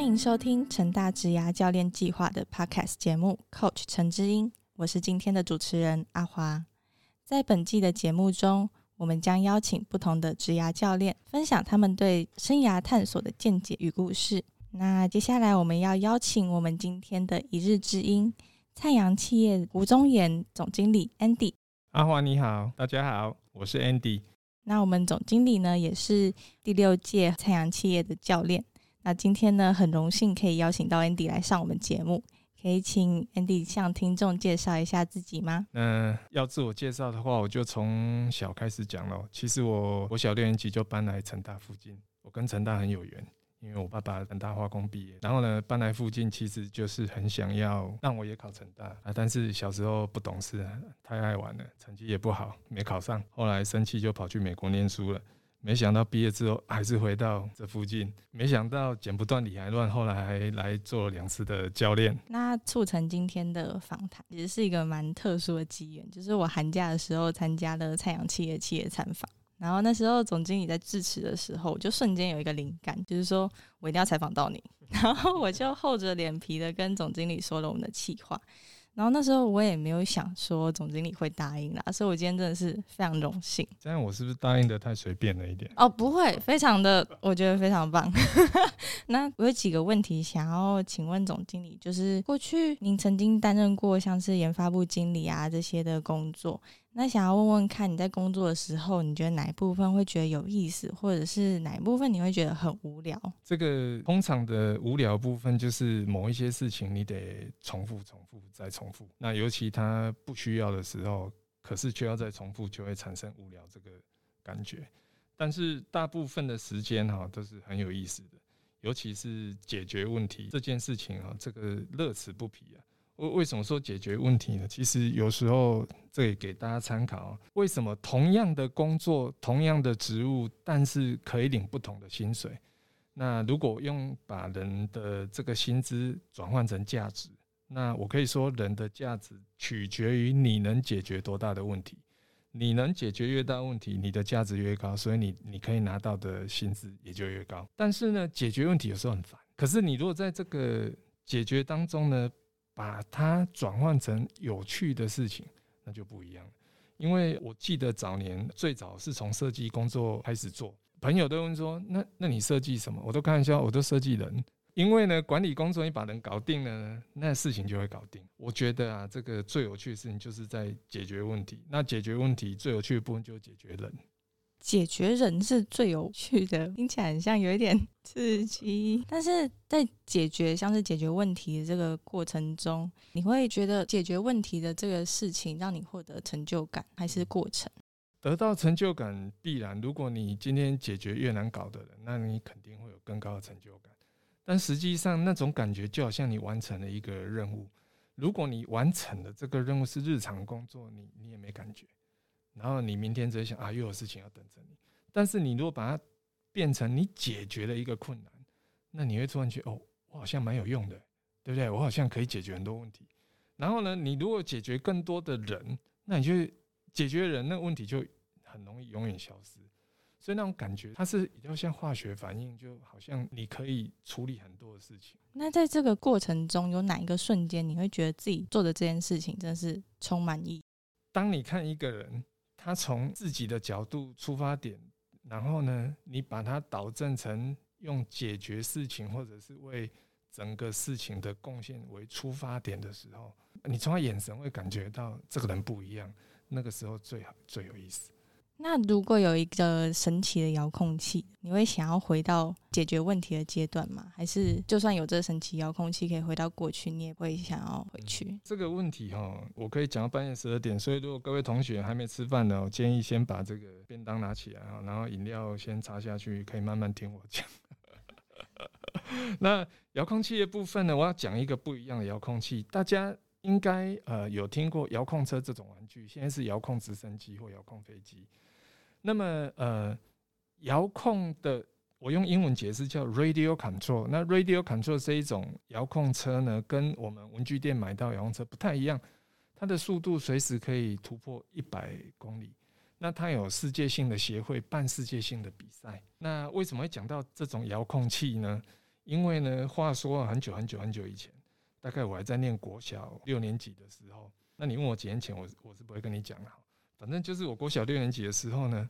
欢迎收听成大职涯教练计划的 Podcast 节目，Coach 陈之英，我是今天的主持人阿华。在本季的节目中，我们将邀请不同的职涯教练，分享他们对生涯探索的见解与故事。那接下来我们要邀请我们今天的一日之音灿阳企业吴宗言总经理 Andy。阿华你好，大家好，我是 Andy。那我们总经理呢，也是第六届灿阳企业的教练。那今天呢，很荣幸可以邀请到 Andy 来上我们节目，可以请 Andy 向听众介绍一下自己吗？嗯要自我介绍的话，我就从小开始讲了。其实我我小六年级就搬来成大附近，我跟成大很有缘。因为我爸爸成大化工毕业，然后呢搬来附近，其实就是很想要让我也考成大啊。但是小时候不懂事，太爱玩了，成绩也不好，没考上。后来生气就跑去美国念书了。没想到毕业之后还是回到这附近。没想到剪不断理还乱，后来还来做了两次的教练。那促成今天的访谈，其实是一个蛮特殊的机缘，就是我寒假的时候参加了太阳企业企业参访。然后那时候总经理在致辞的时候，我就瞬间有一个灵感，就是说我一定要采访到你。然后我就厚着脸皮的跟总经理说了我们的计划。然后那时候我也没有想说总经理会答应啦，所以我今天真的是非常荣幸。这样我是不是答应的太随便了一点？哦，不会，非常的，我觉得非常棒。那我有几个问题想要请问总经理，就是过去您曾经担任过像是研发部经理啊这些的工作。那想要问问看，你在工作的时候，你觉得哪一部分会觉得有意思，或者是哪一部分你会觉得很无聊？这个通常的无聊部分就是某一些事情你得重复、重复再重复。那尤其他不需要的时候，可是却要再重复，就会产生无聊这个感觉。但是大部分的时间哈都是很有意思的，尤其是解决问题这件事情啊，这个乐此不疲啊。为为什么说解决问题呢？其实有时候这也给大家参考。为什么同样的工作、同样的职务，但是可以领不同的薪水？那如果用把人的这个薪资转换成价值，那我可以说，人的价值取决于你能解决多大的问题。你能解决越大问题，你的价值越高，所以你你可以拿到的薪资也就越高。但是呢，解决问题有时候很烦。可是你如果在这个解决当中呢？把它转换成有趣的事情，那就不一样了。因为我记得早年最早是从设计工作开始做，朋友都问说：“那那你设计什么？”我都开玩笑，我都设计人。因为呢，管理工作你把人搞定了，那事情就会搞定。我觉得啊，这个最有趣的事情就是在解决问题。那解决问题最有趣的部分就是解决人。解决人是最有趣的，听起来很像有一点 刺激。但是在解决像是解决问题的这个过程中，你会觉得解决问题的这个事情让你获得成就感，还是过程？得到成就感必然。如果你今天解决越难搞的人，那你肯定会有更高的成就感。但实际上，那种感觉就好像你完成了一个任务。如果你完成了这个任务是日常工作，你你也没感觉。然后你明天只想啊，又有事情要等着你。但是你如果把它变成你解决了一个困难，那你会突然觉得哦，我好像蛮有用的，对不对？我好像可以解决很多问题。然后呢，你如果解决更多的人，那你就解决人，那问题就很容易永远消失。所以那种感觉，它是比较像化学反应，就好像你可以处理很多的事情。那在这个过程中，有哪一个瞬间你会觉得自己做的这件事情真的是充满意义？当你看一个人。他从自己的角度出发点，然后呢，你把它导正成用解决事情或者是为整个事情的贡献为出发点的时候，你从他眼神会感觉到这个人不一样，那个时候最好最有意思。那如果有一个神奇的遥控器，你会想要回到解决问题的阶段吗？还是就算有这神奇遥控器可以回到过去，你也不会想要回去？这个问题哈，我可以讲到半夜十二点，所以如果各位同学还没吃饭呢，我建议先把这个便当拿起来啊，然后饮料先插下去，可以慢慢听我讲。那遥控器的部分呢，我要讲一个不一样的遥控器，大家应该呃有听过遥控车这种玩具，现在是遥控直升机或遥控飞机。那么，呃，遥控的，我用英文解释叫 radio control。那 radio control 这一种遥控车呢，跟我们文具店买到遥控车不太一样，它的速度随时可以突破一百公里。那它有世界性的协会办世界性的比赛。那为什么会讲到这种遥控器呢？因为呢，话说很久很久很久以前，大概我还在念国小六年级的时候，那你问我几年前，我我是不会跟你讲的。反正就是我国小六年级的时候呢，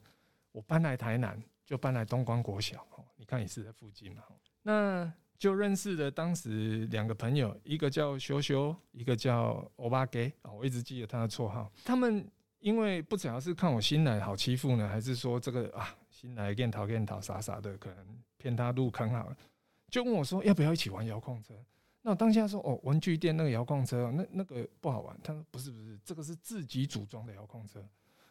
我搬来台南，就搬来东光国小。你看也是在附近嘛。那就认识了当时两个朋友，一个叫修修，一个叫欧巴给啊，我一直记得他的绰号。他们因为不知道是看我新来好欺负呢，还是说这个啊新来见讨见讨傻傻的，可能骗他入坑好了，就问我说要不要一起玩遥控车。那我当下说哦，文具店那个遥控车，那那个不好玩。他说不是不是，这个是自己组装的遥控车。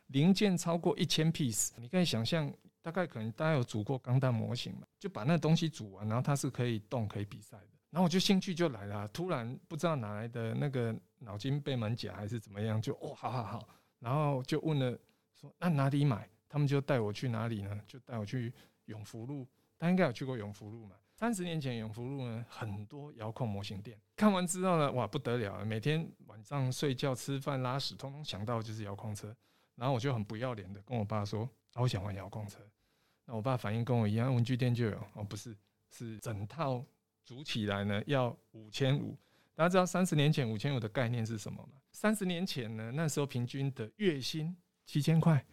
零件超过一千 piece，你可以想象，大概可能大家有组过钢弹模型嘛，就把那东西组完，然后它是可以动、可以比赛的。然后我就兴趣就来了，突然不知道哪来的那个脑筋被门夹还是怎么样，就哦，好好好，然后就问了说那哪里买？他们就带我去哪里呢？就带我去永福路，他应该有去过永福路嘛？三十年前永福路呢，很多遥控模型店。看完之后呢，哇，不得了，每天晚上睡觉、吃饭、拉屎，通通想到就是遥控车。然后我就很不要脸的跟我爸说：“我想玩遥控车。”那我爸反应跟我一样，文具店就有哦，不是，是整套组起来呢要五千五。大家知道三十年前五千五的概念是什么吗？三十年前呢，那时候平均的月薪七千块。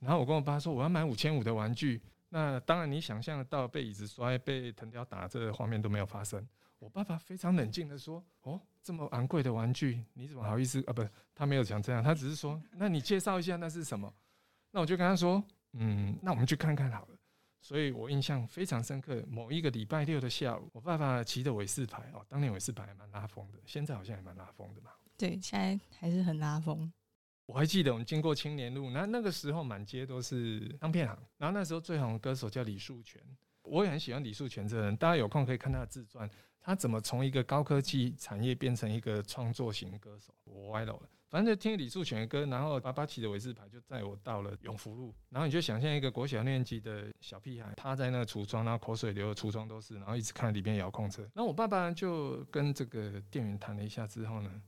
然后我跟我爸说：“我要买五千五的玩具。”那当然你想象得到被椅子摔、被藤条打这个画面都没有发生。我爸爸非常冷静的说：“哦。”这么昂贵的玩具，你怎么好意思啊？不，他没有讲这样，他只是说，那你介绍一下那是什么？那我就跟他说，嗯，那我们去看看好了。所以我印象非常深刻。某一个礼拜六的下午，我爸爸骑着韦氏牌哦，当年韦氏牌还蛮拉风的，现在好像也蛮拉风的嘛。对，现在还是很拉风。我还记得我们经过青年路，那那个时候满街都是唱片行，然后那时候最红的歌手叫李树全，我也很喜欢李树全这个人，大家有空可以看他的自传。他怎么从一个高科技产业变成一个创作型歌手？我歪了，反正就听李树全的歌，然后爸爸骑的维斯牌就载我到了永福路，然后你就想象一个国小年级的小屁孩趴在那橱窗，然后口水流的橱窗都是，然后一直看里面遥控车。那我爸爸就跟这个店员谈了一下之后呢，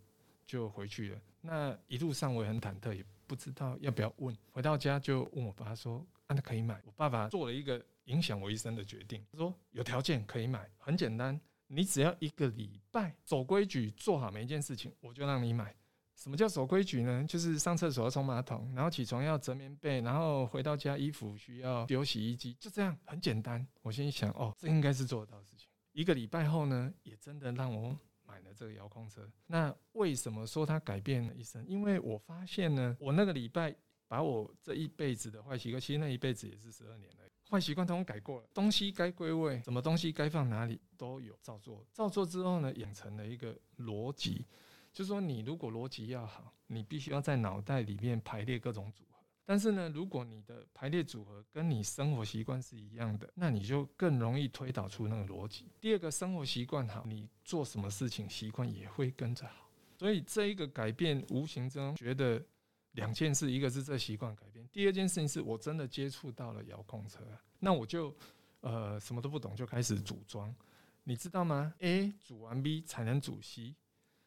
就回去了。那一路上我也很忐忑，也不知道要不要问。回到家就问我爸说：“啊，那可以买？”我爸爸做了一个影响我一生的决定，他说：“有条件可以买，很简单。”你只要一个礼拜守规矩，做好每一件事情，我就让你买。什么叫守规矩呢？就是上厕所要冲马桶，然后起床要折棉被，然后回到家衣服需要丢洗衣机，就这样，很简单。我心想，哦，这应该是做得到的事情。一个礼拜后呢，也真的让我买了这个遥控车。那为什么说它改变了一生？因为我发现呢，我那个礼拜把我这一辈子的坏习惯，其实那一辈子也是十二年了。坏习惯通通改过了，东西该归位，什么东西该放哪里都有照做。照做之后呢，养成了一个逻辑，就是说你如果逻辑要好，你必须要在脑袋里面排列各种组合。但是呢，如果你的排列组合跟你生活习惯是一样的，那你就更容易推导出那个逻辑。第二个，生活习惯好，你做什么事情习惯也会跟着好。所以这一个改变，无形中觉得。两件事，一个是这习惯改变，第二件事情是我真的接触到了遥控车，那我就呃什么都不懂就开始组装，你知道吗？A 组完 B 才能组 C，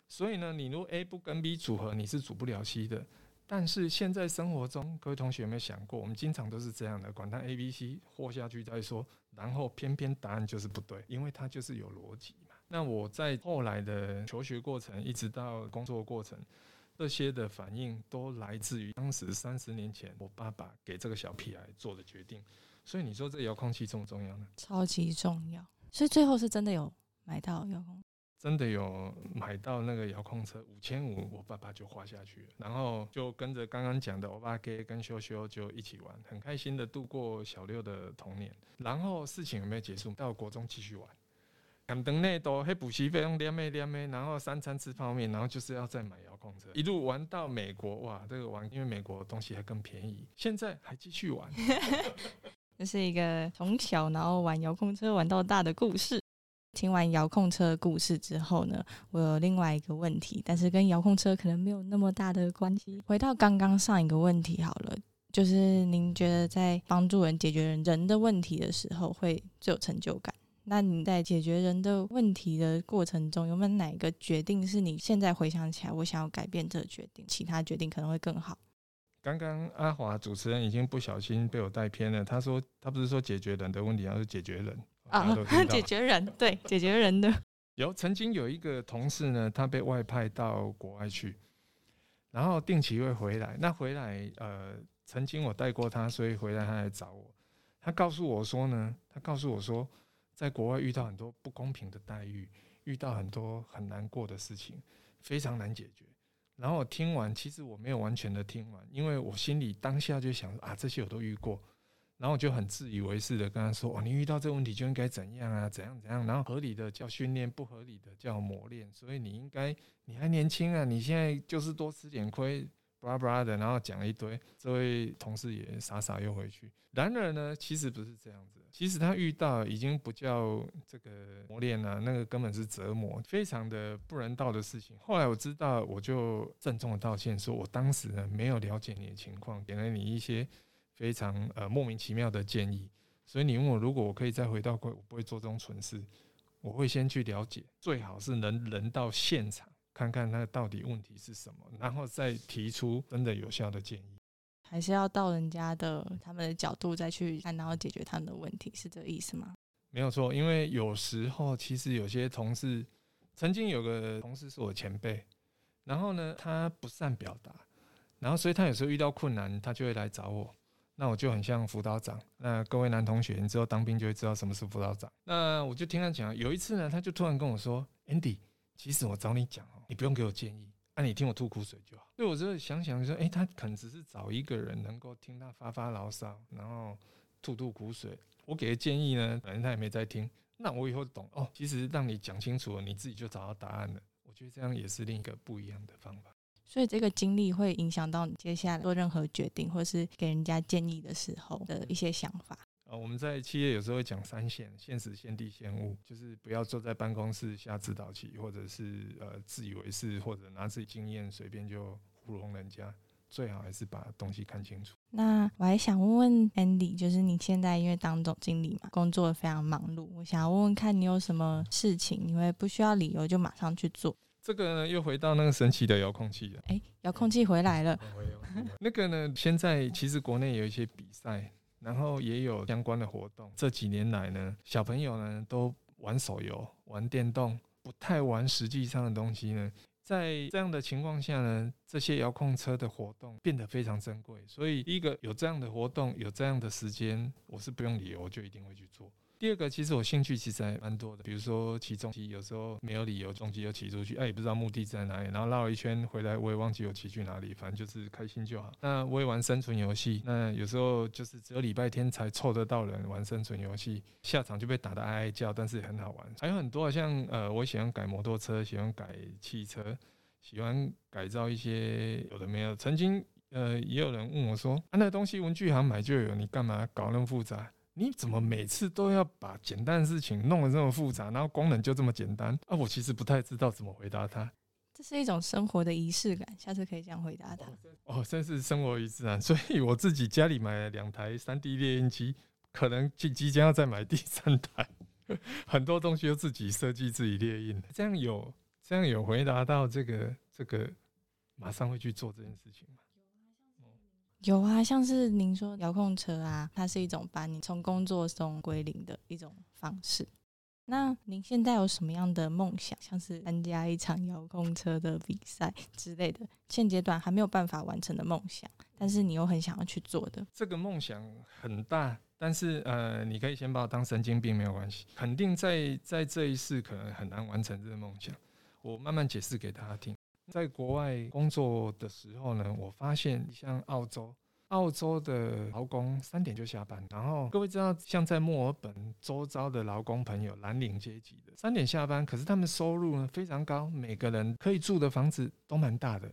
所以呢，你如果 A 不跟 B 组合，你是组不了 C 的。但是现在生活中，各位同学有没有想过，我们经常都是这样的，管它 A、B、C 活下去再说，然后偏偏答案就是不对，因为它就是有逻辑嘛。那我在后来的求学过程，一直到工作过程。这些的反应都来自于当时三十年前我爸爸给这个小屁孩做的决定，所以你说这遥控器重不重要呢？超级重要。所以最后是真的有买到遥控，真的有买到那个遥控车五千五，我爸爸就花下去了，然后就跟着刚刚讲的欧巴给跟修修就一起玩，很开心的度过小六的童年。然后事情有没有结束？到国中继续玩。赶灯内都黑补习费用连没连没，然后三餐吃泡面，然后就是要再买遥控车，一路玩到美国，哇，这个玩因为美国东西还更便宜，现在还继续玩。这是一个从小然后玩遥控车玩到大的故事。听完遥控车故事之后呢，我有另外一个问题，但是跟遥控车可能没有那么大的关系。回到刚刚上一个问题好了，就是您觉得在帮助人解决人人的问题的时候，会最有成就感？那你在解决人的问题的过程中，有没有哪一个决定是你现在回想起来，我想要改变这个决定，其他决定可能会更好？刚刚阿华主持人已经不小心被我带偏了，他说他不是说解决人的问题，而是解决人。啊 解决人对解决人的 有曾经有一个同事呢，他被外派到国外去，然后定期会回来。那回来，呃，曾经我带过他，所以回来他来找我。他告诉我说呢，他告诉我说，在国外遇到很多不公平的待遇，遇到很多很难过的事情，非常难解决。然后我听完，其实我没有完全的听完，因为我心里当下就想啊，这些我都遇过。然后我就很自以为是的跟他说：“哦，你遇到这个问题就应该怎样啊，怎样怎样。然后合理的叫训练，不合理的叫磨练。所以你应该，你还年轻啊，你现在就是多吃点亏，巴拉巴拉的。然后讲了一堆，这位同事也傻傻又回去。然而呢，其实不是这样子，其实他遇到已经不叫这个磨练了，那个根本是折磨，非常的不人道的事情。后来我知道，我就郑重的道歉，说我当时呢没有了解你的情况，给了你一些。非常呃莫名其妙的建议，所以你问我如果我可以再回到过，我不会做这种蠢事，我会先去了解，最好是能人到现场看看他到底问题是什么，然后再提出真的有效的建议。还是要到人家的他们的角度再去看，然后解决他们的问题，是这个意思吗？没有错，因为有时候其实有些同事，曾经有个同事是我前辈，然后呢他不善表达，然后所以他有时候遇到困难，他就会来找我。那我就很像辅导长。那各位男同学，你之后当兵就会知道什么是辅导长。那我就听他讲，有一次呢，他就突然跟我说：“Andy，其实我找你讲哦，你不用给我建议，啊，你听我吐苦水就好。”所以我就想想说，诶，他可能只是找一个人能够听他发发牢骚，然后吐吐苦水。我给的建议呢，反正他也没在听。那我以后懂哦，其实让你讲清楚了，你自己就找到答案了。我觉得这样也是另一个不一样的方法。所以这个经历会影响到你接下来做任何决定，或是给人家建议的时候的一些想法。呃，我们在企业有时候会讲三线：现实、现地、现物，就是不要坐在办公室下指导棋，或者是呃自以为是，或者拿自己经验随便就糊弄人家。最好还是把东西看清楚。那我还想问问 Andy，就是你现在因为当总经理嘛，工作非常忙碌，我想要问问看你有什么事情，你会不需要理由就马上去做？这个呢，又回到那个神奇的遥控器了。哎，遥控器回来了。那个呢，现在其实国内有一些比赛，然后也有相关的活动。这几年来呢，小朋友呢都玩手游、玩电动，不太玩实际上的东西呢。在这样的情况下呢，这些遥控车的活动变得非常珍贵。所以，一个有这样的活动，有这样的时间，我是不用理由，我就一定会去做。第二个，其实我兴趣其实还蛮多的，比如说骑重机，有时候没有理由，重机又骑出去，哎，也不知道目的在哪里，然后绕了一圈回来，我也忘记我骑去哪里，反正就是开心就好。那我也玩生存游戏，那有时候就是只有礼拜天才凑得到人玩生存游戏，下场就被打得哀哀叫，但是也很好玩。还有很多像呃，我喜欢改摩托车，喜欢改汽车，喜欢改造一些有的没有。曾经呃，也有人问我说，啊，那东西文具行买就有，你干嘛搞那么复杂？你怎么每次都要把简单的事情弄得这么复杂，然后功能就这么简单啊？我其实不太知道怎么回答他。这是一种生活的仪式感，下次可以这样回答他。哦，真是生活仪式啊！所以我自己家里买了两台三 D 列印机，可能即即将要再买第三台，很多东西都自己设计、自己列印。这样有这样有回答到这个这个，马上会去做这件事情吗？有啊，像是您说遥控车啊，它是一种把你从工作中归零的一种方式。那您现在有什么样的梦想，像是参加一场遥控车的比赛之类的？现阶段还没有办法完成的梦想，但是你又很想要去做的。这个梦想很大，但是呃，你可以先把我当神经病没有关系。肯定在在这一世可能很难完成这个梦想，我慢慢解释给大家听。在国外工作的时候呢，我发现像澳洲，澳洲的劳工三点就下班，然后各位知道，像在墨尔本周遭的劳工朋友，蓝领阶级的三点下班，可是他们收入呢非常高，每个人可以住的房子都蛮大的。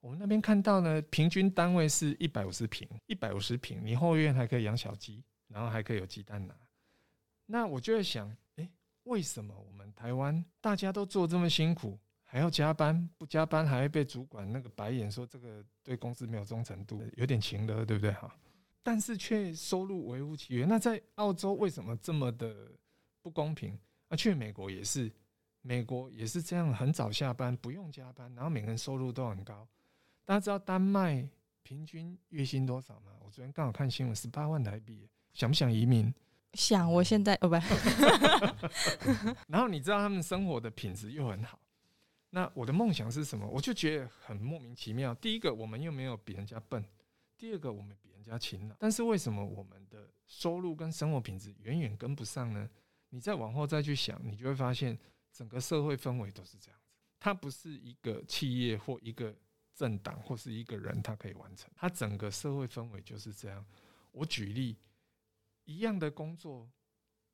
我们那边看到呢，平均单位是一百五十平，一百五十平，你后院还可以养小鸡，然后还可以有鸡蛋拿。那我就在想，诶，为什么我们台湾大家都做这么辛苦？还要加班，不加班还会被主管那个白眼，说这个对公司没有忠诚度，有点情了，对不对哈？但是却收入微乎其微。那在澳洲为什么这么的不公平？啊，去美国也是，美国也是这样，很早下班，不用加班，然后每个人收入都很高。大家知道丹麦平均月薪多少吗？我昨天刚好看新闻，十八万台币。想不想移民？想我现在哦不，然后你知道他们生活的品质又很好。那我的梦想是什么？我就觉得很莫名其妙。第一个，我们又没有比人家笨；第二个，我们比人家勤劳。但是为什么我们的收入跟生活品质远远跟不上呢？你再往后再去想，你就会发现整个社会氛围都是这样子。它不是一个企业或一个政党或是一个人他可以完成，它整个社会氛围就是这样。我举例，一样的工作。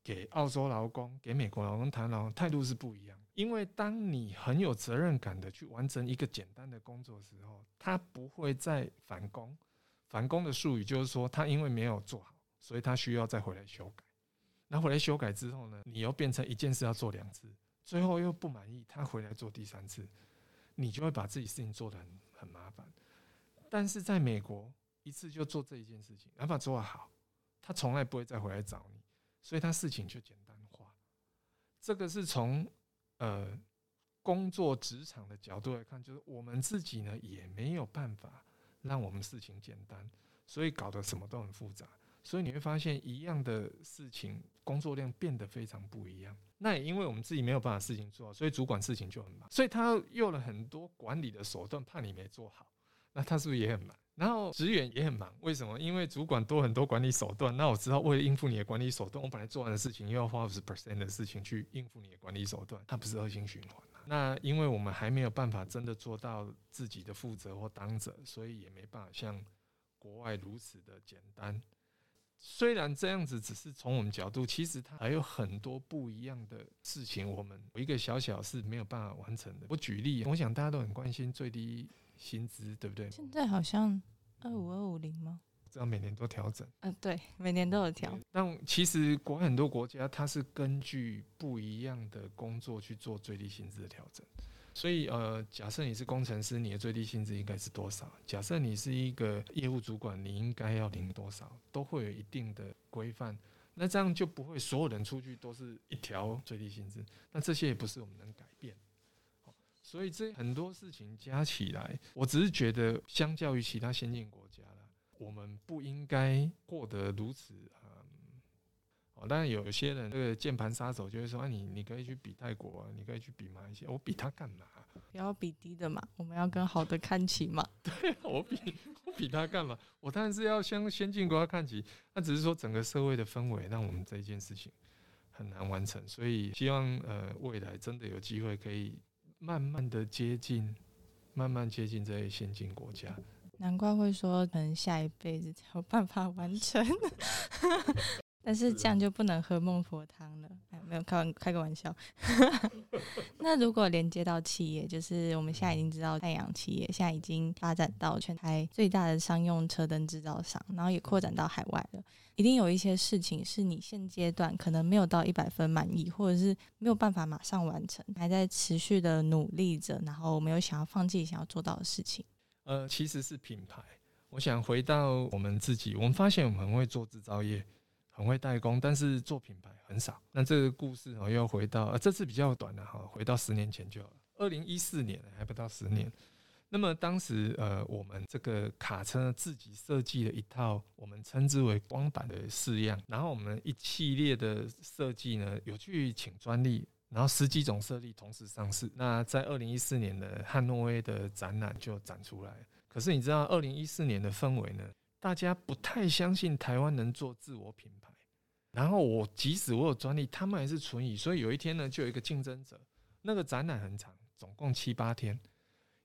给澳洲劳工、给美国劳工谈劳工态度是不一样，因为当你很有责任感的去完成一个简单的工作的时候，他不会再返工。返工的术语就是说，他因为没有做好，所以他需要再回来修改。那回来修改之后呢，你又变成一件事要做两次，最后又不满意，他回来做第三次，你就会把自己事情做得很很麻烦。但是在美国，一次就做这一件事情，哪怕做得好，他从来不会再回来找你。所以他事情就简单化，这个是从呃工作职场的角度来看，就是我们自己呢也没有办法让我们事情简单，所以搞得什么都很复杂。所以你会发现一样的事情工作量变得非常不一样。那也因为我们自己没有办法事情做，所以主管事情就很忙，所以他用了很多管理的手段，怕你没做好，那他是不是也很忙？然后职员也很忙，为什么？因为主管多很多管理手段。那我知道，为了应付你的管理手段，我本来做完的事情又要花五十 percent 的事情去应付你的管理手段，它不是恶性循环那因为我们还没有办法真的做到自己的负责或当责，所以也没办法像国外如此的简单。虽然这样子只是从我们角度，其实它还有很多不一样的事情，我们有一个小小是没有办法完成的。我举例，我想大家都很关心最低。薪资对不对？现在好像二五二五零吗？这样每年都调整。嗯，对，每年都有调。但其实国很多国家，它是根据不一样的工作去做最低薪资的调整。所以，呃，假设你是工程师，你的最低薪资应该是多少？假设你是一个业务主管，你应该要领多少？都会有一定的规范。那这样就不会所有人出去都是一条最低薪资。那这些也不是我们能改变。所以这很多事情加起来，我只是觉得，相较于其他先进国家了，我们不应该获得如此啊。哦，当然有些人这个键盘杀手就会说：“啊，你你可以去比泰国啊，你可以去比马来西亚，我比他干嘛？不要比低的嘛，我们要跟好的看齐嘛。对，我比我比他干嘛？我当然是要向先进国家看齐。那只是说整个社会的氛围让我们这件事情很难完成。所以希望呃未来真的有机会可以。慢慢的接近，慢慢接近这些先进国家。难怪会说，可能下一辈子才有办法完成。但是这样就不能喝孟婆汤了，哎，没有开玩开个玩笑。那如果连接到企业，就是我们现在已经知道太阳企业现在已经发展到全台最大的商用车灯制造商，然后也扩展到海外了。一定有一些事情是你现阶段可能没有到一百分满意，或者是没有办法马上完成，还在持续的努力着，然后没有想要放弃想要做到的事情。呃，其实是品牌。我想回到我们自己，我们发现我们很会做制造业。很会代工，但是做品牌很少。那这个故事哦，又回到呃，这次比较短了哈，回到十年前就了。二零一四年还不到十年。那么当时呃，我们这个卡车自己设计了一套我们称之为光板的式样，然后我们一系列的设计呢，有去请专利，然后十几种设计同时上市。那在二零一四年的汉诺威的展览就展出来。可是你知道二零一四年的氛围呢？大家不太相信台湾能做自我品牌。然后我即使我有专利，他们还是存疑。所以有一天呢，就有一个竞争者，那个展览很长，总共七八天。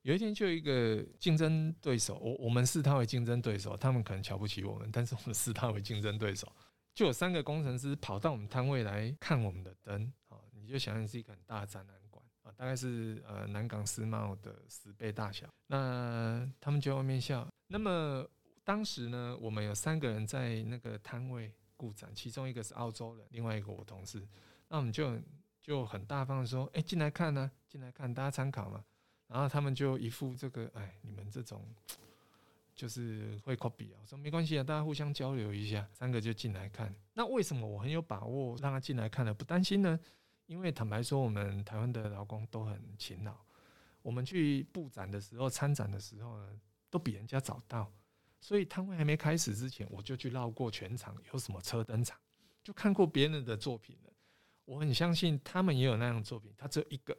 有一天就有一个竞争对手，我我们视他为竞争对手，他们可能瞧不起我们，但是我们视他为竞争对手。就有三个工程师跑到我们摊位来看我们的灯，啊，你就想想是一个很大的展览馆啊，大概是呃南港世贸的十倍大小。那他们就在外面笑。那么当时呢，我们有三个人在那个摊位。顾展，其中一个是澳洲人，另外一个我同事，那我们就就很大方的说，哎，进来看呢，进来看，大家参考嘛。然后他们就一副这个，哎，你们这种就是会 copy 啊，我说没关系啊，大家互相交流一下。三个就进来看，那为什么我很有把握让他进来看呢？不担心呢？因为坦白说，我们台湾的劳工都很勤劳，我们去布展的时候、参展的时候呢，都比人家早到。所以摊位还没开始之前，我就去绕过全场，有什么车登场，就看过别人的作品了。我很相信他们也有那样的作品，他只有一个，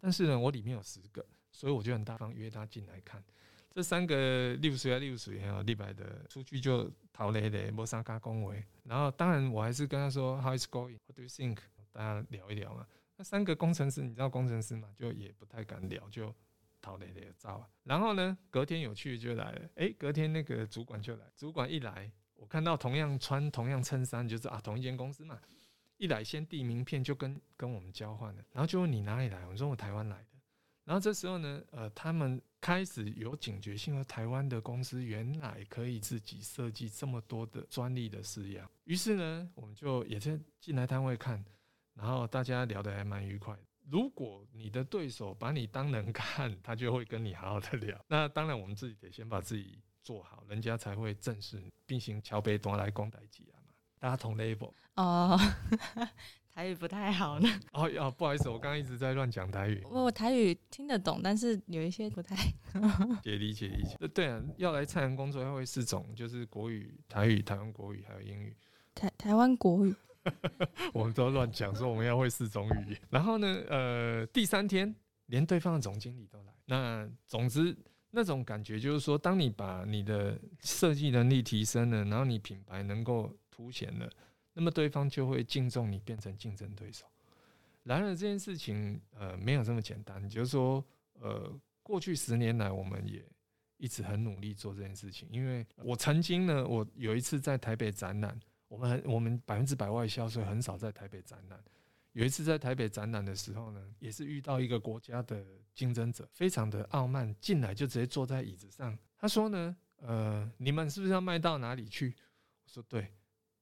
但是呢，我里面有十个，所以我就很大方约他进来看。这三个六十啊六十还有立白的出去就逃雷的，莫三加恭维。然后当然我还是跟他说 How is going？What do you think？大家聊一聊嘛。那三个工程师，你知道工程师嘛，就也不太敢聊，就逃雷雷照。然后呢，隔天有趣就来了，诶，隔天那个主管就来，主管一来，我看到同样穿同样衬衫，就是啊同一间公司嘛。一来先递名片就跟跟我们交换了，然后就问你哪里来，我说我台湾来的。然后这时候呢，呃，他们开始有警觉性，和台湾的公司原来可以自己设计这么多的专利的式样。于是呢，我们就也是进来摊位看，然后大家聊得还蛮愉快。如果你的对手把你当人看，他就会跟你好好的聊。那当然，我们自己得先把自己做好，人家才会正式并行桥北端来攻台机啊。大家同 level 哦，台语不太好呢。哦哦，不好意思，我刚刚一直在乱讲台语。我台语听得懂，但是有一些不太。解理解理解。对啊，要来菜园工作要会四种，就是国语、台语、台湾国语还有英语。台台湾国语。我们都乱讲说我们要会四种语言。然后呢，呃，第三天连对方的总经理都来。那总之。那种感觉就是说，当你把你的设计能力提升了，然后你品牌能够凸显了，那么对方就会敬重你，变成竞争对手。然而这件事情，呃，没有这么简单。就是说，呃，过去十年来，我们也一直很努力做这件事情。因为我曾经呢，我有一次在台北展览，我们我们百分之百外销，所以很少在台北展览。有一次在台北展览的时候呢，也是遇到一个国家的竞争者，非常的傲慢，进来就直接坐在椅子上。他说呢，呃，你们是不是要卖到哪里去？我说对。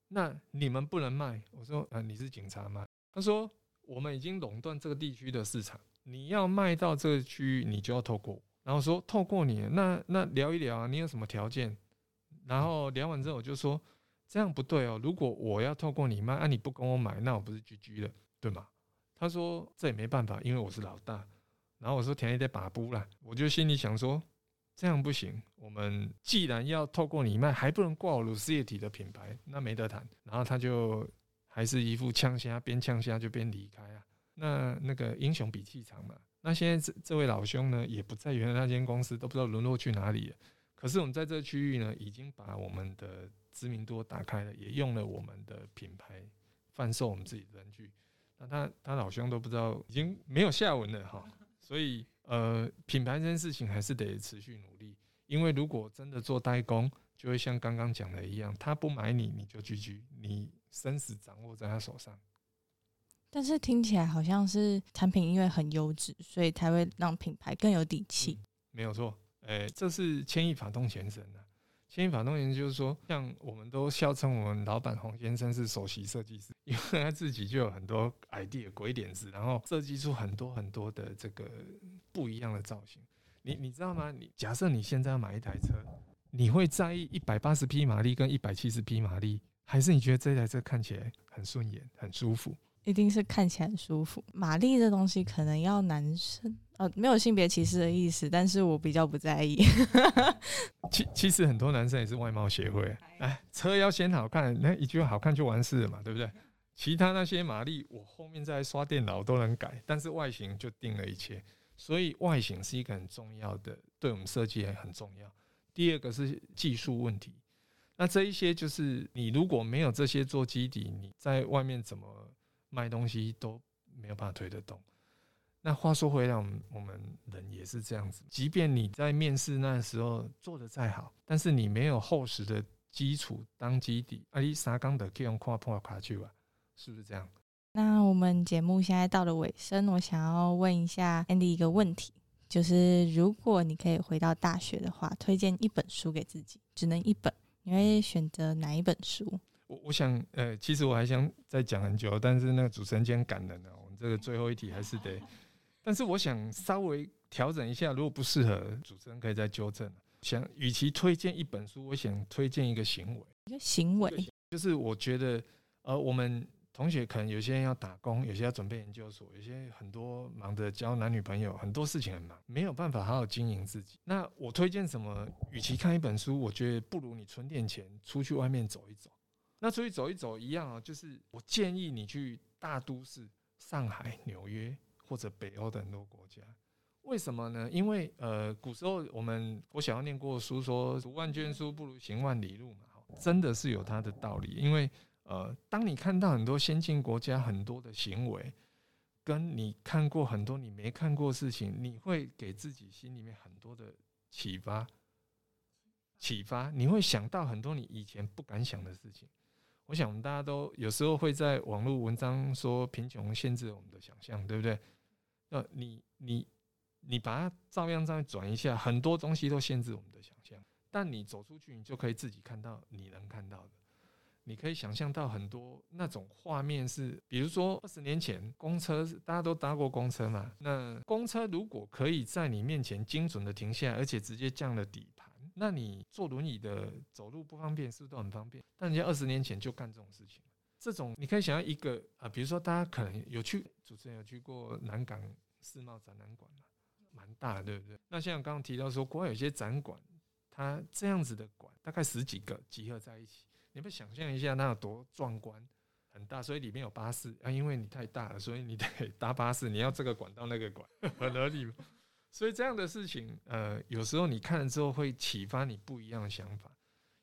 那你们不能卖。我说啊，你是警察吗？他说我们已经垄断这个地区的市场，你要卖到这个区域，你就要透过。然后说透过你，那那聊一聊啊，你有什么条件？然后聊完之后我就说这样不对哦，如果我要透过你卖，啊你不跟我买，那我不是 GG 了。对吗？他说这也没办法，因为我是老大。然后我说田也得把布了，我就心里想说这样不行。我们既然要透过你卖，还不能挂鲁斯液体的品牌，那没得谈。然后他就还是一副呛虾，边呛虾就边离开啊。那那个英雄比气场嘛。那现在这这位老兄呢，也不在原来那间公司，都不知道沦落去哪里了。可是我们在这区域呢，已经把我们的知名度打开了，也用了我们的品牌贩售我们自己的人具。那他他老兄都不知道，已经没有下文了哈。所以呃，品牌这件事情还是得持续努力，因为如果真的做代工，就会像刚刚讲的一样，他不买你，你就 GG，你生死掌握在他手上。但是听起来好像是产品因为很优质，所以才会让品牌更有底气。没有错，哎，这是千亿法动前身的。牵引法动员就是说，像我们都笑称我们老板洪先生是首席设计师，因为他自己就有很多 idea 鬼点子，然后设计出很多很多的这个不一样的造型。你你知道吗？你假设你现在要买一台车，你会在意一百八十匹马力跟一百七十匹马力，还是你觉得这台车看起来很顺眼、很舒服？一定是看起来很舒服。马力这东西可能要男生，呃，没有性别歧视的意思，但是我比较不在意。其其实很多男生也是外貌协会，哎，车要先好看，那一句话好看就完事了嘛，对不对？其他那些马力，我后面再刷电脑都能改，但是外形就定了一切。所以外形是一个很重要的，对我们设计也很重要。第二个是技术问题，那这一些就是你如果没有这些做基底，你在外面怎么？卖东西都没有办法推得动。那话说回来，我们我们人也是这样子。即便你在面试那时候做的再好，但是你没有厚实的基础当基底，阿里沙钢的可以用跨破卡去吧？是不是这样？那我们节目现在到了尾声，我想要问一下 Andy 一个问题，就是如果你可以回到大学的话，推荐一本书给自己，只能一本，你会选择哪一本书？我我想，呃，其实我还想再讲很久，但是那个主持人今天赶人了，我们这个最后一题还是得。但是我想稍微调整一下，如果不适合，主持人可以再纠正。想，与其推荐一本书，我想推荐一个行为。一个行为，就是我觉得，呃，我们同学可能有些人要打工，有些要准备研究所，有些很多忙着交男女朋友，很多事情很忙，没有办法好好经营自己。那我推荐什么？与其看一本书，我觉得不如你存点钱出去外面走一走。那出去走一走一样啊，就是我建议你去大都市，上海、纽约或者北欧的很多国家。为什么呢？因为呃，古时候我们我小要念过书，说读万卷书不如行万里路嘛，真的是有它的道理。因为呃，当你看到很多先进国家很多的行为，跟你看过很多你没看过事情，你会给自己心里面很多的启发。启发，你会想到很多你以前不敢想的事情。我想我们大家都有时候会在网络文章说贫穷限制我们的想象，对不对？那你你。你把它照样再转一下，很多东西都限制我们的想象。但你走出去，你就可以自己看到你能看到的。你可以想象到很多那种画面是，比如说二十年前公车，大家都搭过公车嘛？那公车如果可以在你面前精准的停下，而且直接降了底盘，那你坐轮椅的走路不方便，是不是都很方便？但人家二十年前就干这种事情，这种你可以想象一个啊，比如说大家可能有去，主持人有去过南港世贸展览馆嘛？蛮大，对不对？那像刚刚提到说，国外有些展馆，它这样子的馆，大概十几个集合在一起，你们想象一下，那有多壮观，很大。所以里面有巴士啊，因为你太大了，所以你得搭巴士，你要这个馆到那个馆，很合理。所以这样的事情，呃，有时候你看了之后会启发你不一样的想法，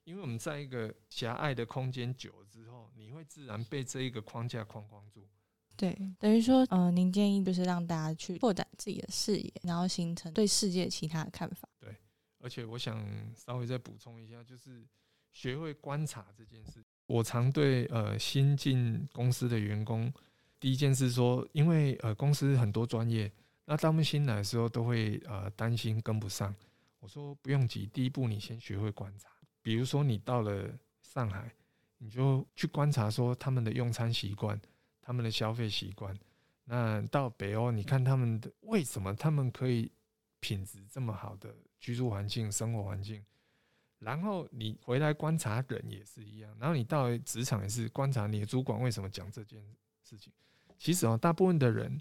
因为我们在一个狭隘的空间久了之后，你会自然被这一个框架框框住。对，等于说，呃，您建议就是让大家去扩展自己的视野，然后形成对世界其他的看法。对，而且我想稍微再补充一下，就是学会观察这件事。我常对呃新进公司的员工，第一件事说，因为呃公司很多专业，那他们新来的时候都会呃担心跟不上。我说不用急，第一步你先学会观察。比如说你到了上海，你就去观察说他们的用餐习惯。他们的消费习惯，那到北欧，你看他们的为什么他们可以品质这么好的居住环境、生活环境？然后你回来观察人也是一样，然后你到职场也是观察你的主管为什么讲这件事情。其实哦，大部分的人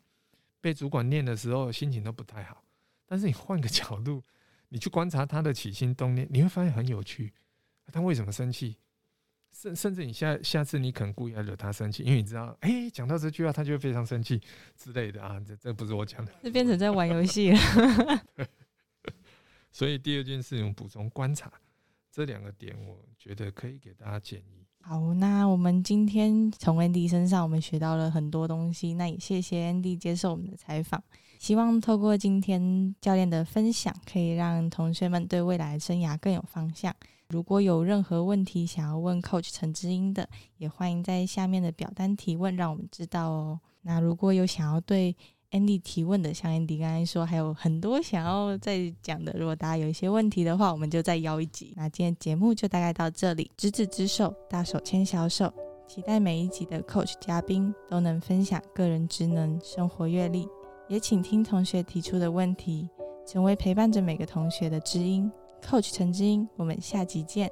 被主管念的时候心情都不太好，但是你换个角度，你去观察他的起心动念，你会发现很有趣。他为什么生气？甚甚至你下下次你可能故意要惹他生气，因为你知道，哎，讲到这句话他就会非常生气之类的啊，这这不是我讲的，是变成在玩游戏了。所以第二件事情补充观察这两个点，我觉得可以给大家建议。好，那我们今天从 Andy 身上我们学到了很多东西，那也谢谢 Andy 接受我们的采访。希望透过今天教练的分享，可以让同学们对未来生涯更有方向。如果有任何问题想要问 Coach 陈志英的，也欢迎在下面的表单提问，让我们知道哦。那如果有想要对 Andy 提问的，像 Andy 刚才说还有很多想要再讲的，如果大家有一些问题的话，我们就再邀一集。那今天节目就大概到这里，执子之手，大手牵小手，期待每一集的 Coach 嘉宾都能分享个人职能、生活阅历，也请听同学提出的问题，成为陪伴着每个同学的知音。Coach 陈知音，我们下集见。